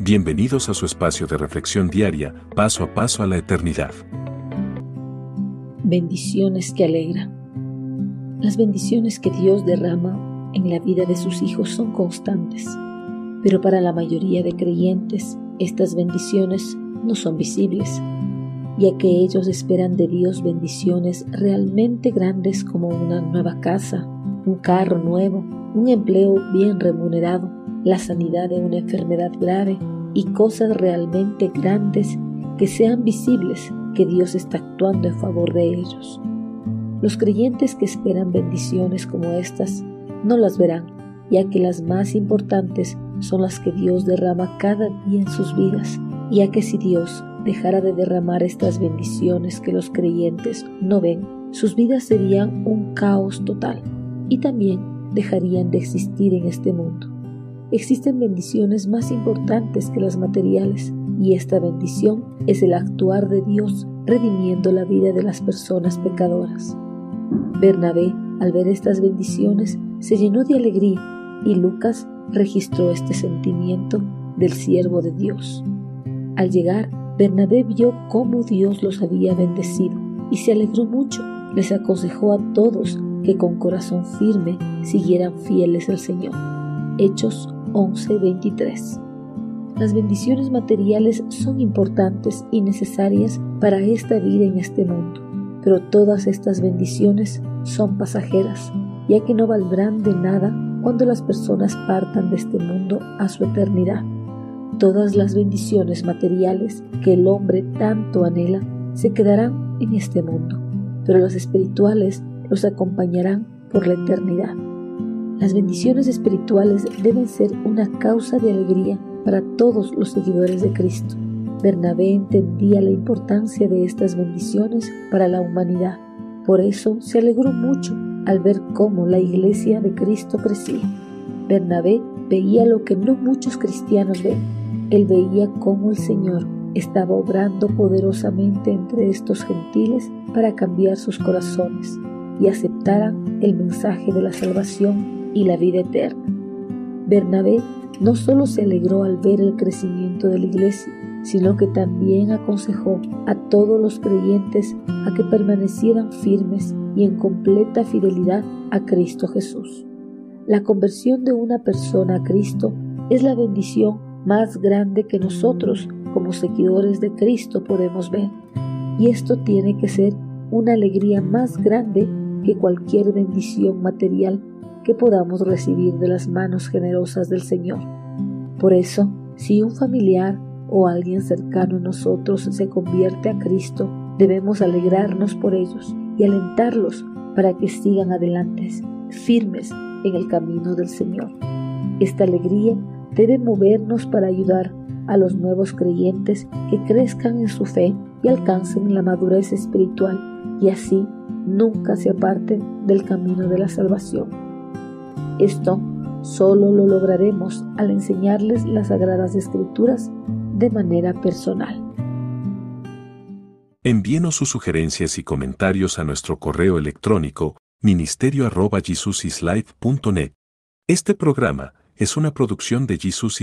Bienvenidos a su espacio de reflexión diaria, paso a paso a la eternidad. Bendiciones que alegran. Las bendiciones que Dios derrama en la vida de sus hijos son constantes, pero para la mayoría de creyentes estas bendiciones no son visibles, ya que ellos esperan de Dios bendiciones realmente grandes como una nueva casa, un carro nuevo, un empleo bien remunerado, la sanidad de una enfermedad grave y cosas realmente grandes que sean visibles que Dios está actuando en favor de ellos. Los creyentes que esperan bendiciones como estas no las verán, ya que las más importantes son las que Dios derrama cada día en sus vidas, ya que si Dios dejara de derramar estas bendiciones que los creyentes no ven, sus vidas serían un caos total y también dejarían de existir en este mundo. Existen bendiciones más importantes que las materiales y esta bendición es el actuar de Dios redimiendo la vida de las personas pecadoras. Bernabé, al ver estas bendiciones, se llenó de alegría y Lucas registró este sentimiento del siervo de Dios. Al llegar, Bernabé vio cómo Dios los había bendecido y se alegró mucho. Les aconsejó a todos que con corazón firme siguieran fieles al Señor. Hechos 11:23. Las bendiciones materiales son importantes y necesarias para esta vida en este mundo, pero todas estas bendiciones son pasajeras, ya que no valdrán de nada cuando las personas partan de este mundo a su eternidad. Todas las bendiciones materiales que el hombre tanto anhela se quedarán en este mundo, pero las espirituales los acompañarán por la eternidad. Las bendiciones espirituales deben ser una causa de alegría para todos los seguidores de Cristo. Bernabé entendía la importancia de estas bendiciones para la humanidad. Por eso se alegró mucho al ver cómo la iglesia de Cristo crecía. Bernabé veía lo que no muchos cristianos ven. Él veía cómo el Señor estaba obrando poderosamente entre estos gentiles para cambiar sus corazones y aceptaran el mensaje de la salvación y la vida eterna. Bernabé no solo se alegró al ver el crecimiento de la iglesia, sino que también aconsejó a todos los creyentes a que permanecieran firmes y en completa fidelidad a Cristo Jesús. La conversión de una persona a Cristo es la bendición más grande que nosotros como seguidores de Cristo podemos ver. Y esto tiene que ser una alegría más grande que cualquier bendición material que podamos recibir de las manos generosas del Señor. Por eso, si un familiar o alguien cercano a nosotros se convierte a Cristo, debemos alegrarnos por ellos y alentarlos para que sigan adelante, firmes en el camino del Señor. Esta alegría debe movernos para ayudar a los nuevos creyentes que crezcan en su fe y alcancen la madurez espiritual y así nunca se aparten del camino de la salvación. Esto solo lo lograremos al enseñarles las sagradas escrituras de manera personal. Envíenos sus sugerencias y comentarios a nuestro correo electrónico ministerio.jesusislife.net. Este programa es una producción de Jesus